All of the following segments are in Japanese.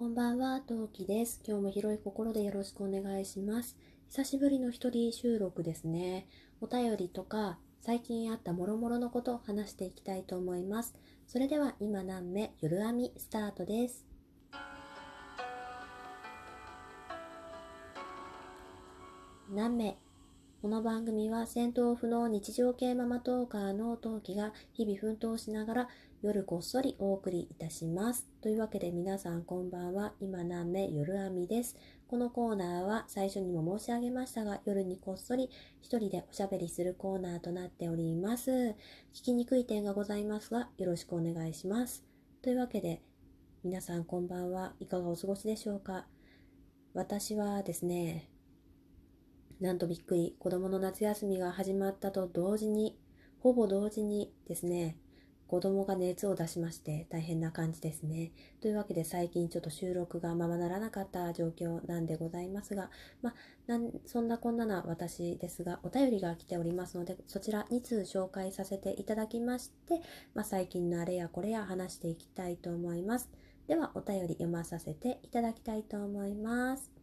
こんばんは、トウキです。今日も広い心でよろしくお願いします。久しぶりの一人収録ですね。お便りとか、最近あったもろもろのことを話していきたいと思います。それでは、今何目、夜編みスタートです。何目この番組は戦闘不能日常系ママトーカーの陶器が日々奮闘しながら夜こっそりお送りいたします。というわけで皆さんこんばんは。今何目夜編みです。このコーナーは最初にも申し上げましたが夜にこっそり一人でおしゃべりするコーナーとなっております。聞きにくい点がございますがよろしくお願いします。というわけで皆さんこんばんはいかがお過ごしでしょうか？私はですねなんとびっくり、子供の夏休みが始まったと同時に、ほぼ同時にですね、子供が熱を出しまして大変な感じですね。というわけで最近ちょっと収録がままならなかった状況なんでございますが、まあ、なんそんなこんなな私ですが、お便りが来ておりますので、そちら2通紹介させていただきまして、まあ、最近のあれやこれや話していきたいと思います。では、お便り読まさせていただきたいと思います。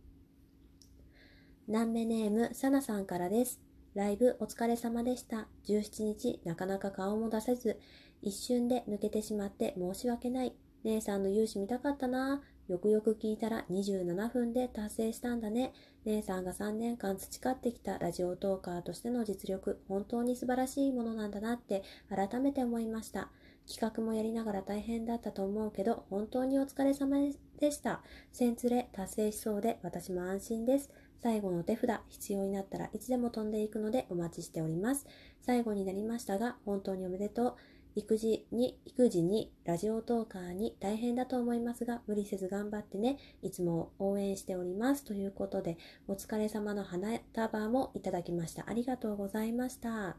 南目ネーム、さなさんからです。ライブお疲れ様でした。17日、なかなか顔も出せず、一瞬で抜けてしまって申し訳ない。姉さんの勇姿見たかったな。よくよく聞いたら27分で達成したんだね。姉さんが3年間培ってきたラジオトーカーとしての実力、本当に素晴らしいものなんだなって改めて思いました。企画もやりながら大変だったと思うけど、本当にお疲れ様でした。線連れ達成しそうで私も安心です。最後の手札、必要になったらいつでも飛んでいくのでお待ちしております。最後になりましたが、本当におめでとう。育児に、育児に、ラジオトーカーに大変だと思いますが、無理せず頑張ってね。いつも応援しております。ということで、お疲れ様の花束もいただきました。ありがとうございました。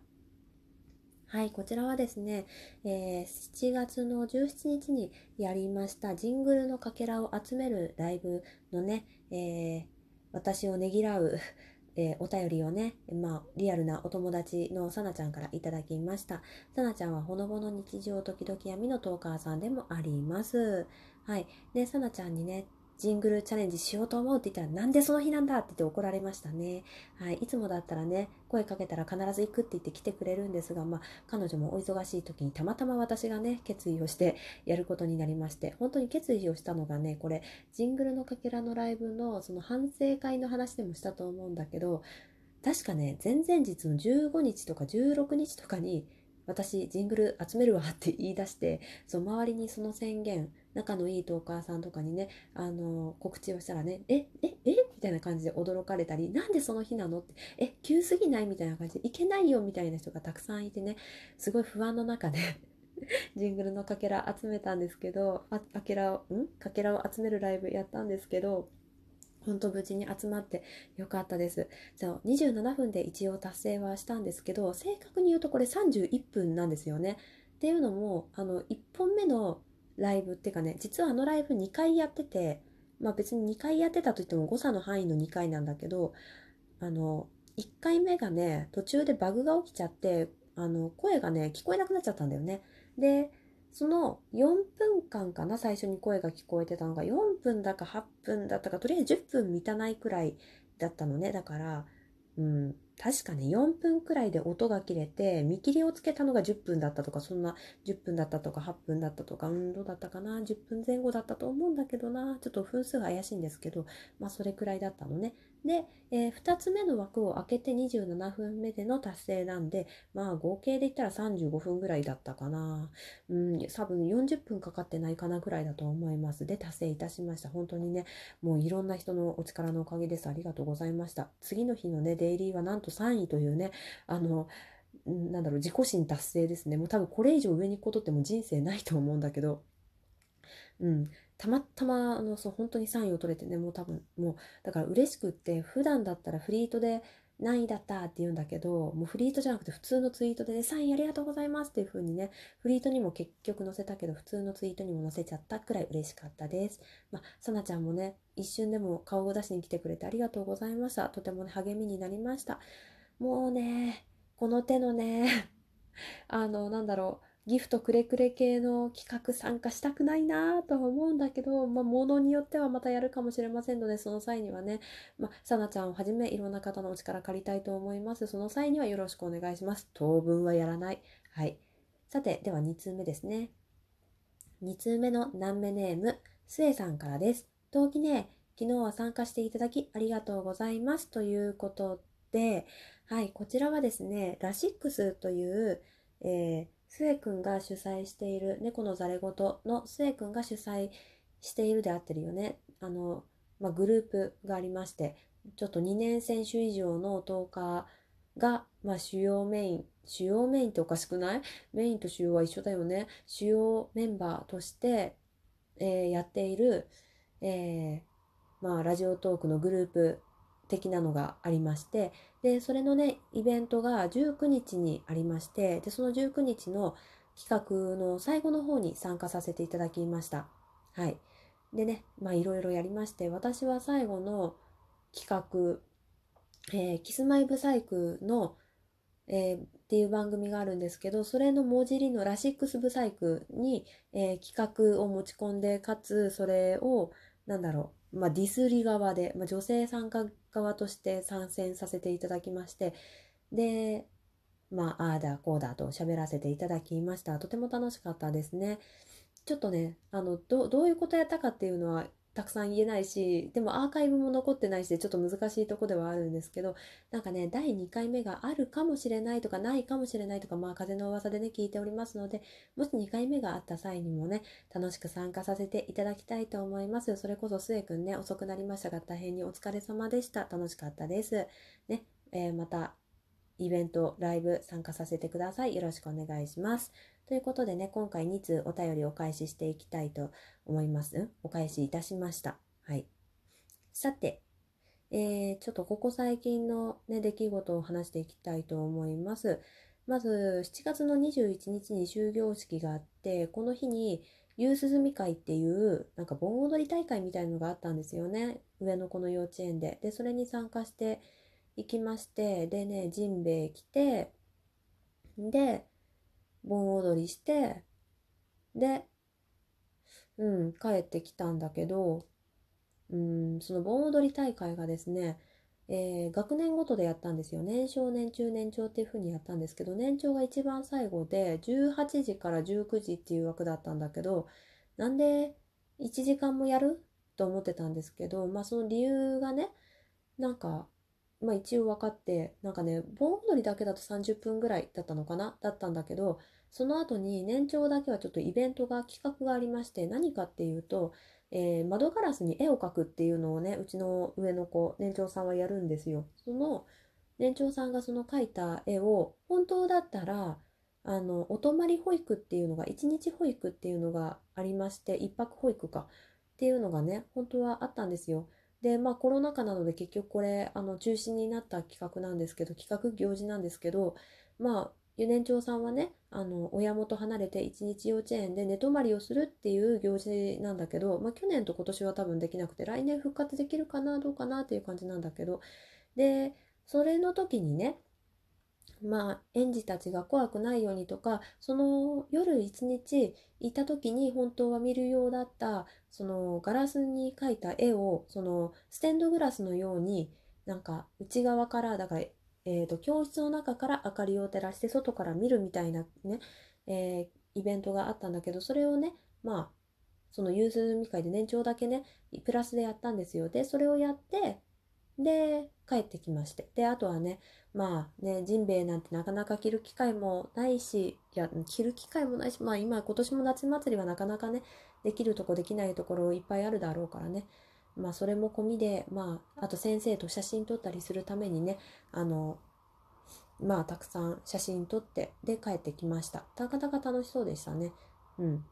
はい、こちらはですね、えー7月の17日にやりましたジングルのかけらを集めるライブのね、えー私をねぎらう、えーお便りをね、まあ、リアルなお友達のさなちゃんからいただきました。さなちゃんはほのぼの日常時々闇のトーカーさんでもあります。はい。で、さなちゃんにね、ジングルチャレンジしようと思うって言ったら、なんでその日なんだって言って怒られましたね。はい。いつもだったらね、声かけたら必ず行くって言って来てくれるんですが、まあ、彼女もお忙しい時にたまたま私がね、決意をしてやることになりまして、本当に決意をしたのがね、これ、ジングルのかけらのライブのその反省会の話でもしたと思うんだけど、確かね、前々日の15日とか16日とかに、私、ジングル集めるわって言い出して、そう周りにその宣言、仲のいいトーカーさんとかにね、あの告知をしたらね、え、え、え？みたいな感じで驚かれたり、なんでその日なのって、え、急すぎない？みたいな感じで、いけないよみたいな人がたくさんいてね、すごい不安の中で、ジングルのかけら集めたんですけど、あかけらを、ん？かけらを集めるライブやったんですけど、本当無事に集まってよかったです。そう27分で一応達成はしたんですけど正確に言うとこれ31分なんですよね。っていうのもあの1本目のライブっていうかね実はあのライブ2回やっててまあ別に2回やってたといっても誤差の範囲の2回なんだけどあの1回目がね途中でバグが起きちゃってあの声がね聞こえなくなっちゃったんだよね。でその4分間かな最初に声が聞こえてたのが。4分だか8分だったかとりあえず10分満たないくらいだったのね。だからうん確かね4分くらいで音が切れて見切りをつけたのが10分だったとかそんな10分だったとか8分だったとかうんどうだったかな10分前後だったと思うんだけどな。ちょっと分数が怪しいんですけどまあそれくらいだったのね。で、え2つ目の枠を開けて27分目での達成なんでまあ合計で言ったら35分ぐらいだったかなうん、多分40分かかってないかなぐらいだと思います。で、達成いたしました。本当にね、もういろんな人のお力のおかげです。ありがとうございました。次の日のね、デイリーはなんと3位というね、あの、なんだろう、自己心達成ですね。もう多分これ以上上に行くことってもう人生ないと思うんだけど、うん、たまたまあのそう本当に3位を取れてねもう多分もうだから嬉しくって普段だったらフリートで何位だったって言うんだけどもうフリートじゃなくて普通のツイートでね3位ありがとうございますっていう風にねフリートにも結局載せたけど普通のツイートにも載せちゃったくらい嬉しかったです。まあさなちゃんもね一瞬でも顔を出しに来てくれてありがとうございました。とてもね励みになりました。もうねこの手のね あのなんだろうギフトくれくれ系の企画参加したくないなとは思うんだけど、まあ、ものによってはまたやるかもしれませんので、その際にはね、まあ、さなちゃんをはじめいろんな方のお力借りたいと思います。その際にはよろしくお願いします。当分はやらない。はい。さて、では2通目ですね。2通目の南目ネーム、スエさんからです。陶器ね、昨日は参加していただきありがとうございます。ということで、はい、こちらはですね、ラシックスという、えースエ君が主催している猫のざれ言のスエ君が主催しているであってるよね。あの、まあ、グループがありまして、ちょっと2年選手以上の10日が、まあ、主要メイン、主要メインっておかしくない？メインと主要は一緒だよね。主要メンバーとして、えー、やっている、えー、まあ、ラジオトークのグループ的なのがありましてでそれのねイベントが19日にありましてでその19日の企画の最後の方に参加させていただきました。はい。でねまあいろいろやりまして私は最後の企画、えー、キスマイブサイクの、えー、っていう番組があるんですけどそれの文字りのラシックスブサイクに、えー、企画を持ち込んでかつそれをなんだろう、まあ、ディスり側で、まあ、女性参加側として参戦させていただきまして、で、まあ、ああだこうだと喋らせていただきました。とても楽しかったですね。ちょっとね、あの、どどういうことやったかっていうのはたくさん言えないし、でもアーカイブも残ってないしでちょっと難しいとこではあるんですけど、なんかね、第2回目があるかもしれないとかないかもしれないとか、まあ風の噂でね、聞いておりますので、もし2回目があった際にもね、楽しく参加させていただきたいと思います。それこそ末くんね、遅くなりましたが大変にお疲れ様でした。楽しかったです。ね、えー、またイベント、ライブ参加させてください。よろしくお願いします。ということでね、今回2通お便りお返ししていきたいと思います。お返しいたしました。はい。さて、えー、ちょっとここ最近のね、出来事を話していきたいと思います。まず、7月の21日に終業式があって、この日に、夕涼み会っていう、なんか盆踊り大会みたいのがあったんですよね。上の子の幼稚園で。で、それに参加していきまして、でね、ジンベエ来て、で、盆踊りして、で、うん、帰ってきたんだけど、うん、その盆踊り大会がですね、えー、学年ごとでやったんですよ。年少、年中、年長っていう風にやったんですけど、年長が一番最後で、18時から19時っていう枠だったんだけど、なんで1時間もやる？と思ってたんですけど、まあその理由がね、なんか、まあ一応分かって、なんかね、盆踊りだけだと30分ぐらいだったのかな？だったんだけど、その後に年長だけはちょっとイベントが企画がありまして、何かっていうと、えー、窓ガラスに絵を描くっていうのをね、うちの上の子、年長さんはやるんですよ。その年長さんがその描いた絵を、本当だったら、あの、お泊まり保育っていうのが、一日保育っていうのがありまして、一泊保育かっていうのがね、本当はあったんですよ。で、まあコロナ禍なので結局これ、あの、中止になった企画なんですけど、企画行事なんですけど、まあ、ゆ年長さんはね、あの、親元離れて一日幼稚園で寝泊まりをするっていう行事なんだけど、まあ去年と今年は多分できなくて、来年復活できるかな、どうかなっていう感じなんだけど、で、それの時にね、まあ、園児たちが怖くないようにとか、その夜一日いた時に本当は見るようだった、そのガラスに描いた絵を、そのステンドグラスのように、なんか内側から、だから、えーと、教室の中から明かりを照らして外から見るみたいなね、えー、イベントがあったんだけど、それをね、まあ、その融通み会で年長だけね、プラスでやったんですよ。で、それをやって、で、帰ってきまして。で、あとはね、まあね、ジンベエなんてなかなか着る機会もないし、いや、着る機会もないし、まあ今、今年も夏祭りはなかなかね、できるとこできないところいっぱいあるだろうからね。まあそれも込みで、まあ、あと先生と写真撮ったりするためにね、あの、まあたくさん写真撮って、で帰ってきました。なかなか楽しそうでしたね。うん。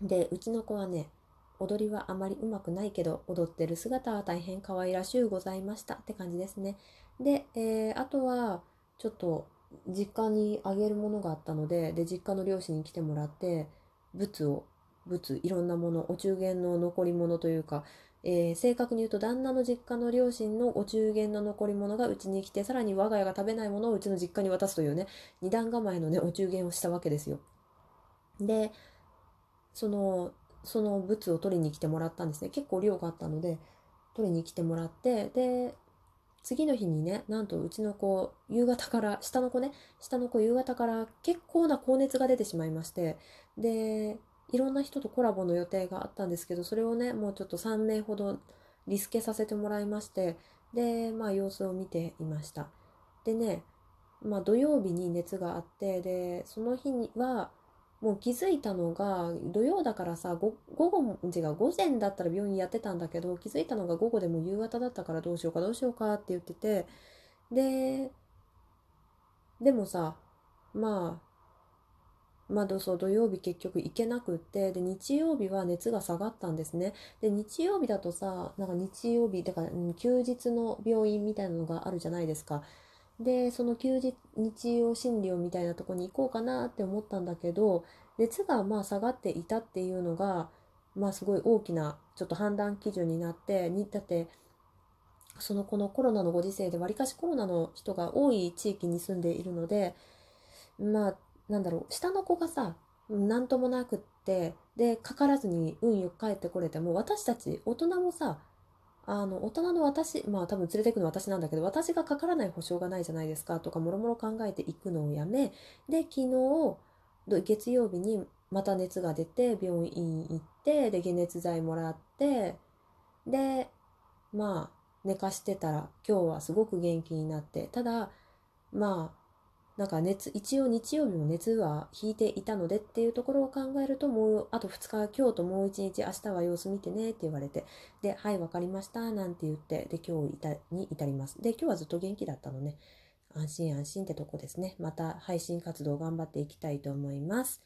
で、うちの子はね、踊りはあまりうまくないけど、踊ってる姿は大変可愛らしゅうございましたって感じですね。で、えー、あとは、ちょっと、実家にあげるものがあったので、で、実家の両親に来てもらって、物を、物、いろんなもの、お中元の残り物というか、えー、正確に言うと旦那の実家の両親のお中元の残り物がうちに来て、さらに我が家が食べないものをうちの実家に渡すというね、二段構えのね、お中元をしたわけですよ。でそのその物を取りに来てもらったんですね。結構量があったので取りに来てもらってで次の日にねなんとうちの子夕方から下の子ね下の子夕方から結構な高熱が出てしまいましてでいろんな人とコラボの予定があったんですけどそれをねもうちょっと3名ほどリスケさせてもらいましてでまあ様子を見ていました。でねまあ土曜日に熱があってでその日にはもう気づいたのが土曜だからさ午後違う午前だったら病院やってたんだけど気づいたのが午後でも夕方だったからどうしようかどうしようかって言っててででもさまあまあそう土曜日結局行けなくってで日曜日は熱が下がったんですね。で日曜日だとさなんか日曜日だから、うん、休日の病院みたいなのがあるじゃないですか。でその休日日曜診療みたいなとこに行こうかなって思ったんだけど熱がまあ下がっていたっていうのがまあすごい大きなちょっと判断基準になってにだってそのこのコロナのご時世でわりかしコロナの人が多い地域に住んでいるのでまあなんだろう下の子がさ何ともなくってでかからずに運よく帰ってこれても私たち大人もさあの大人の私まあ多分連れていくの私なんだけど私がかからない保証がないじゃないですかとかもろもろ考えていくのをやめで昨日月曜日にまた熱が出て病院行ってで解熱剤もらってでまあ寝かしてたら今日はすごく元気になってただまあなんか熱、一応日曜日も熱は引いていたのでっていうところを考えると、もうあと2日、今日ともう1日、明日は様子見てねって言われて、で、はい、わかりました、なんて言って、で、今日いたに至ります。で、今日はずっと元気だったのね。安心安心ってとこですね。また配信活動頑張っていきたいと思います。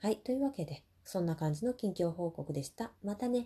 はい、というわけで、そんな感じの近況報告でした。またね。